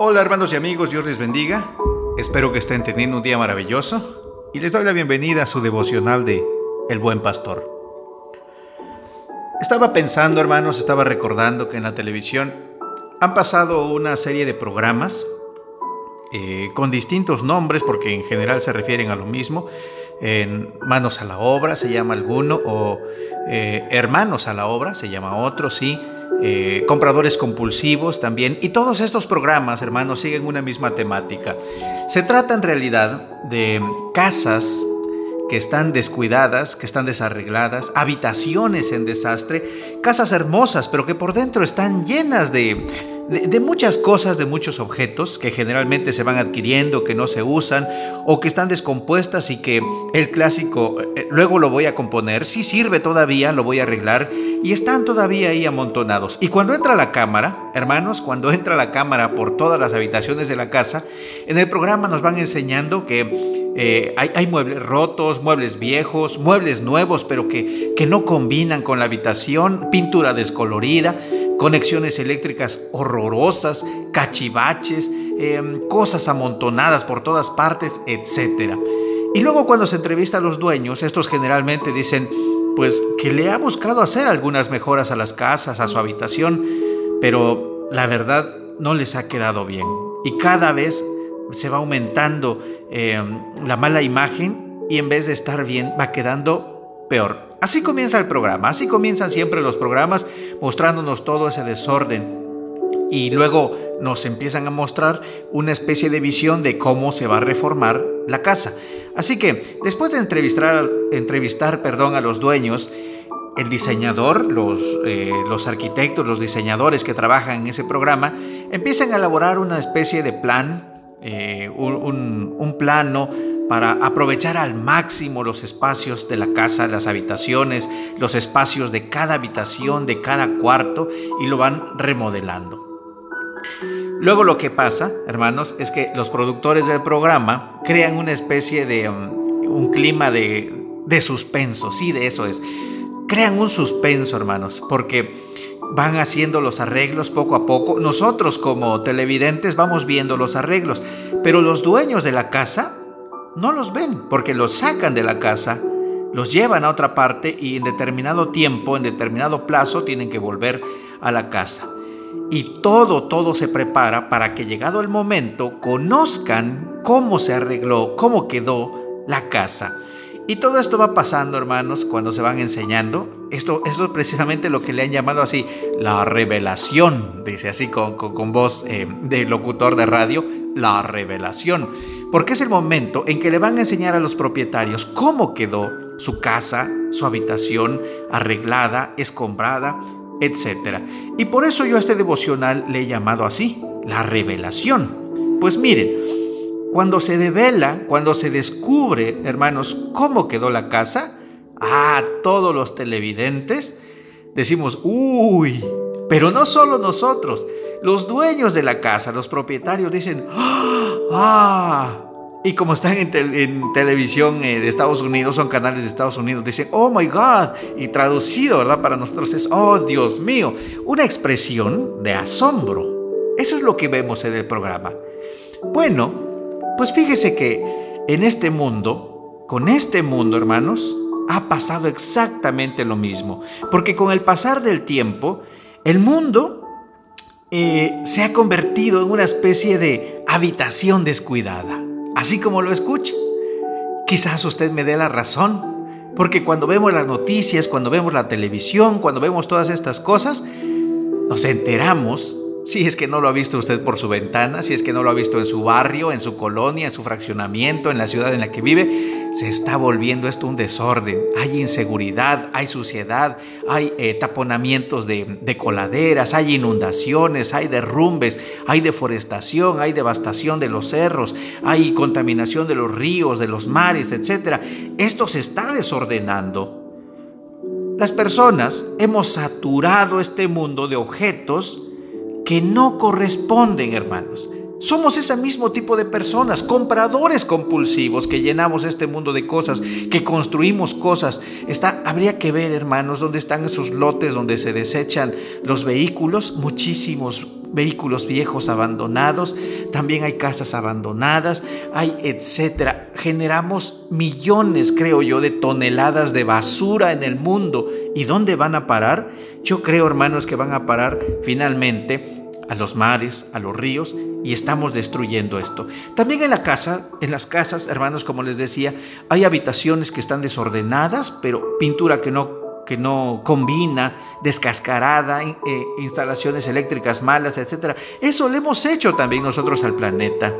Hola hermanos y amigos, Dios les bendiga. Espero que estén teniendo un día maravilloso y les doy la bienvenida a su devocional de El Buen Pastor. Estaba pensando, hermanos, estaba recordando que en la televisión han pasado una serie de programas eh, con distintos nombres porque en general se refieren a lo mismo. En Manos a la Obra se llama alguno o eh, Hermanos a la Obra se llama otro, sí eh, compradores compulsivos también. Y todos estos programas, hermanos, siguen una misma temática. Se trata en realidad de casas que están descuidadas, que están desarregladas, habitaciones en desastre, casas hermosas, pero que por dentro están llenas de de, muchas cosas, de muchos objetos que generalmente se van adquiriendo, que no se usan o que están descompuestas y que el clásico eh, luego lo voy a componer, si sirve todavía, lo voy a arreglar y están todavía ahí amontonados. Y cuando entra la cámara, hermanos, cuando entra la cámara por todas las habitaciones de la casa, en el programa nos van enseñando que eh, hay, muebles rotos, muebles viejos, muebles nuevos, pero que, que no combinan con la habitación, pintura descolorida conexiones eléctricas horrorosas, cachivaches, em, cosas amontonadas por todas partes, etc. Y luego cuando se entrevista a los dueños, estos generalmente dicen, pues que le ha buscado hacer algunas mejoras a las casas, a su habitación, pero la verdad no les ha quedado bien. Y cada vez se va aumentando em, la mala imagen y en vez de estar bien va quedando peor. Así comienza el programa, así comienzan siempre los programas mostrándonos todo ese desorden. Y luego nos empiezan a mostrar una especie de visión de cómo se va a reformar la casa. Así que después de entrevistar, entrevistar perdón, a los dueños, el diseñador, los, eh, los arquitectos, los diseñadores que trabajan en ese programa, empiezan a elaborar una especie de plan, eh, un, plano para aprovechar al máximo los espacios de la casa, las habitaciones, los espacios de cada habitación, de cada cuarto y lo van remodelando. Luego lo que pasa, hermanos, es que los productores del programa crean una especie de um, un clima de, de suspenso, sí, de eso es. Crean un suspenso, hermanos, porque van haciendo los arreglos poco a poco. Nosotros como televidentes vamos viendo los arreglos, pero los dueños de la casa no los ven porque los sacan de la casa, los llevan a otra parte y en determinado tiempo, en determinado plazo, tienen que volver a la casa. Y todo, todo se prepara para que llegado el momento conozcan cómo se arregló, cómo quedó la casa. Y todo esto va pasando, hermanos, cuando se van enseñando. Esto, esto es precisamente lo que le han llamado así, la revelación, dice así con, voz eh, de locutor de radio, la revelación. Porque es el momento en que le van a enseñar a los propietarios cómo quedó su casa, su habitación arreglada, escombrada, etc. Y por eso yo a este devocional le he llamado así, la revelación. Pues miren, cuando se devela, cuando se descubre, hermanos, cómo quedó la casa, a todos los televidentes decimos, uy, pero no solo nosotros, los dueños de la casa, los propietarios dicen, ah, y como están en, televisión eh, de Estados Unidos, son canales de Estados Unidos, dicen, oh my God, y traducido, ¿verdad? Para nosotros es, oh Dios mío, una expresión de asombro. Eso es lo que vemos en el programa. Bueno, pues fíjese que en este mundo, con este mundo, hermanos, ha pasado exactamente lo mismo. Porque con el pasar del tiempo, el mundo eh, se ha convertido en una especie de habitación descuidada. Así como lo escucha. Quizás usted me dé la razón. Porque cuando vemos las noticias, cuando vemos la televisión, cuando vemos todas estas cosas, nos enteramos si es que no lo ha visto usted por su ventana, si es que no lo ha visto en su barrio, en su colonia, en su fraccionamiento, en la ciudad en la que vive, se está volviendo esto un desorden. Hay inseguridad, hay suciedad, hay eh, taponamientos de, de coladeras, hay inundaciones, hay derrumbes, hay deforestación, hay devastación de los cerros, hay contaminación de los ríos, de los mares, etc. Esto se está desordenando. Las personas hemos saturado este mundo de objetos que no corresponden, hermanos. Somos ese mismo tipo de personas, compradores compulsivos que llenamos este mundo de cosas, que construimos cosas. Está, habría que ver, hermanos, dónde están esos lotes donde se desechan los vehículos, muchísimos vehículos viejos abandonados, también hay casas abandonadas, hay etcétera. Generamos millones, creo yo, de toneladas de basura en el mundo. ¿Y dónde van a parar? Yo creo, hermanos, que van a parar finalmente a los mares, a los ríos, y estamos destruyendo esto. También en la casa, en las casas, hermanos, como les decía, hay habitaciones que están desordenadas, pero pintura que no que no combina, descascarada, eh, instalaciones eléctricas malas, etc. Eso lo hemos hecho también nosotros al planeta.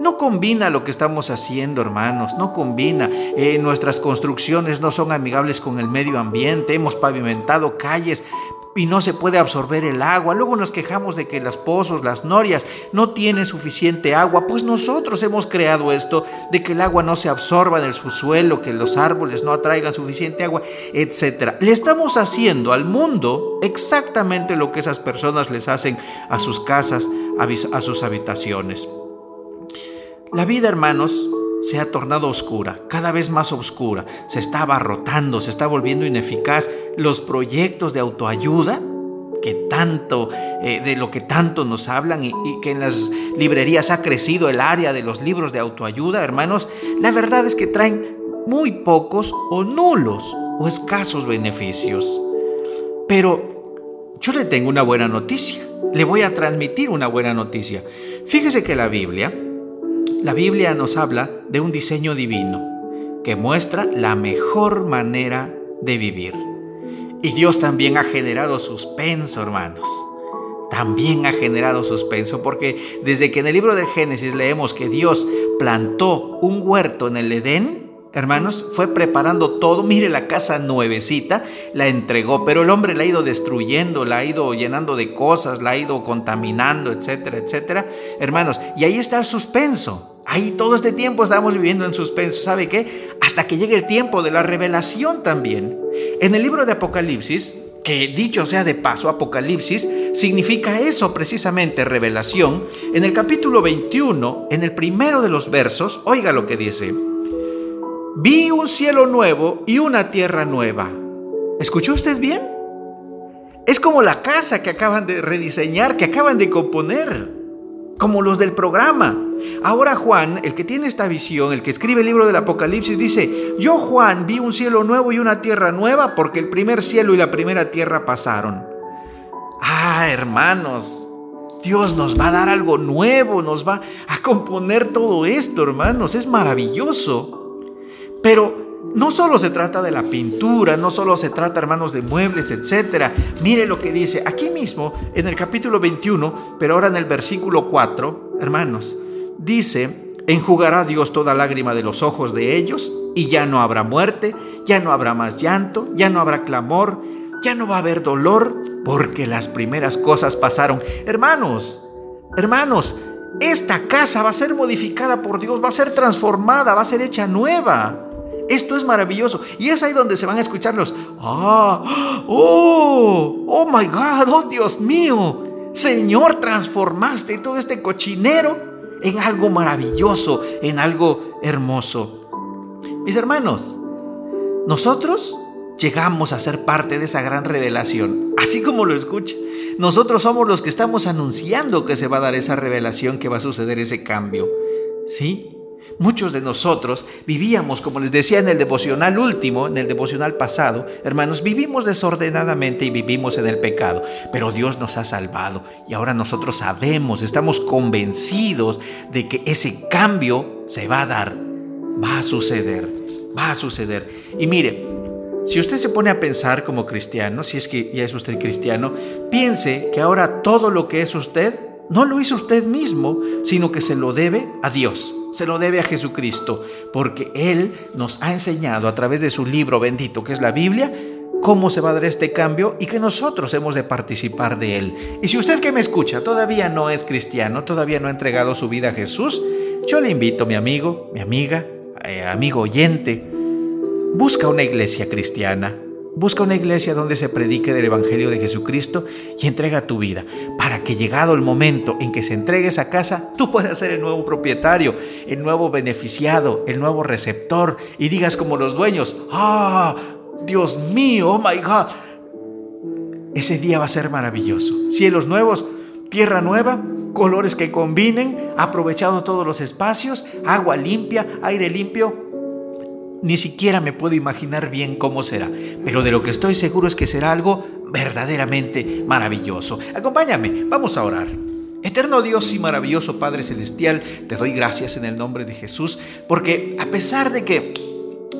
No combina lo que estamos haciendo, hermanos, no combina. Eh, nuestras construcciones no son amigables con el medio ambiente, hemos pavimentado calles y no se puede absorber el agua. Luego nos quejamos de que los pozos, las norias no tienen suficiente agua. Pues nosotros hemos creado esto de que el agua no se absorba en el subsuelo, que los árboles no atraigan suficiente agua, etc. Le estamos haciendo al mundo exactamente lo que esas personas les hacen a sus casas, a sus habitaciones. La vida, hermanos, se ha tornado oscura, cada vez más oscura, se está abarrotando, se está volviendo ineficaz. Los proyectos de autoayuda, que tanto, eh, de lo que tanto nos hablan y, y, que en las librerías ha crecido el área de los libros de autoayuda, hermanos, la verdad es que traen muy pocos o nulos o escasos beneficios. Pero yo le tengo una buena noticia, le voy a transmitir una buena noticia. Fíjese que la Biblia, la Biblia nos habla de un diseño divino que muestra la mejor manera de vivir. Y Dios también ha generado suspenso, hermanos. También ha generado suspenso porque desde que en el libro del Génesis leemos que Dios plantó un huerto en el Edén, hermanos, fue preparando todo. Mire la casa nuevecita, la entregó, pero el hombre la ha ido destruyendo, la ha ido llenando de cosas, la ha ido contaminando, etcétera, etcétera. Hermanos, y ahí está el suspenso. Ahí todo este tiempo estamos viviendo en suspenso. ¿Sabe qué? Hasta que llegue el tiempo de la revelación también. En el libro de Apocalipsis, que dicho sea de paso, Apocalipsis significa eso precisamente, revelación. En el capítulo 21, en el primero de los versos, oiga lo que dice. Vi un cielo nuevo y una tierra nueva. ¿Escuchó usted bien? Es como la casa que acaban de rediseñar, que acaban de componer, como los del programa. Ahora Juan, el que tiene esta visión, el que escribe el libro del Apocalipsis, dice, yo Juan vi un cielo nuevo y una tierra nueva porque el primer cielo y la primera tierra pasaron. Ah, hermanos, Dios nos va a dar algo nuevo, nos va a componer todo esto, hermanos, es maravilloso. Pero no solo se trata de la pintura, no solo se trata, hermanos, de muebles, etc. Mire lo que dice aquí mismo en el capítulo 21, pero ahora en el versículo 4, hermanos, dice, enjugará Dios toda lágrima de los ojos de ellos y ya no habrá muerte, ya no habrá más llanto, ya no habrá clamor, ya no va a haber dolor, porque las primeras cosas pasaron. Hermanos, hermanos, esta casa va a ser modificada por Dios, va a ser transformada, va a ser hecha nueva. Esto es maravilloso. Y es ahí donde se van a escuchar los, ah, oh, oh my God, oh Dios mío. Señor, transformaste todo este cochinero en algo maravilloso, en algo hermoso. Mis hermanos, nosotros llegamos a ser parte de esa gran revelación, así como lo escucha. Nosotros somos los que estamos anunciando que se va a dar esa revelación, que va a suceder ese cambio. ¿Sí? Muchos de nosotros vivíamos, como les decía en el devocional último, en el devocional pasado, hermanos, vivimos desordenadamente y vivimos en el pecado, pero Dios nos ha salvado. Y ahora nosotros sabemos, estamos convencidos de que ese cambio se va a dar, va a suceder, va a suceder. Y mire, si usted se pone a pensar como cristiano, si es que ya es usted cristiano, piense que ahora todo lo que es usted no lo hizo usted mismo, sino que se lo debe a Dios se lo debe a Jesucristo, porque Él nos ha enseñado a través de su libro bendito, que es la Biblia, cómo se va a dar este cambio y que nosotros hemos de participar de él. Y si usted que me escucha todavía no es cristiano, todavía no ha entregado su vida a Jesús, yo le invito, mi amigo, mi amiga, eh, amigo oyente, busca una iglesia cristiana, Busca una iglesia donde se predique del Evangelio de Jesucristo y entrega tu vida para que llegado el momento en que se entregue esa casa, tú puedas ser el nuevo propietario, el nuevo beneficiado, el nuevo receptor y digas como los dueños, ah, Dios mío, oh my God. Ese día va a ser maravilloso. Cielos nuevos tierra nueva, colores que combinen, aprovechado todos los espacios, agua limpia, aire limpio. Ni siquiera me puedo imaginar bien cómo será, pero de lo que estoy seguro es que será algo verdaderamente maravilloso. Acompáñame, vamos a orar. Eterno Dios y maravilloso Padre Celestial, te doy gracias en el nombre de Jesús, porque a pesar de que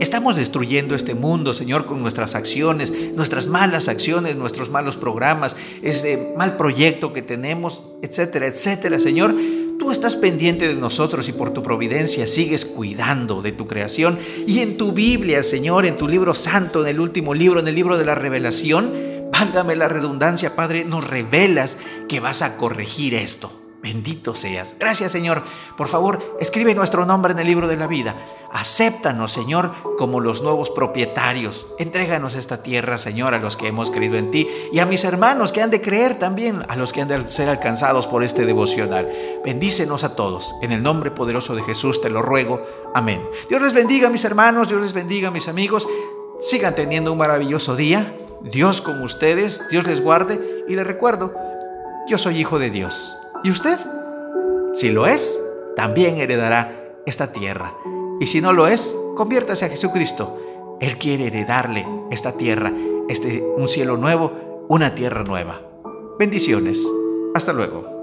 Estamos destruyendo este mundo, Señor, con nuestras acciones, nuestras malas acciones, nuestros malos programas, ese mal proyecto que tenemos, etcétera, etcétera, Señor. Tú estás pendiente de nosotros y por tu providencia sigues cuidando de tu creación. Y en tu Biblia, Señor, en tu libro santo, en el último libro, en el libro de la revelación, válgame la redundancia, Padre, nos revelas que vas a corregir esto. Bendito seas. Gracias Señor. Por favor, escribe nuestro nombre en el libro de la vida. Acéptanos, Señor, como los nuevos propietarios. Entréganos esta tierra, Señor, a los que hemos creído en ti y a mis hermanos que han de creer también, a los que han de ser alcanzados por este devocional. Bendícenos a todos. En el nombre poderoso de Jesús te lo ruego. Amén. Dios les bendiga, mis hermanos. Dios les bendiga, mis amigos. Sigan teniendo un maravilloso día. Dios con ustedes. Dios les guarde. Y les recuerdo, yo soy hijo de Dios. ¿Y usted? Si lo es, también heredará esta tierra. Y si no lo es, conviértase a Jesucristo. Él quiere heredarle esta tierra, este, un cielo nuevo, una tierra nueva. Bendiciones. Hasta luego.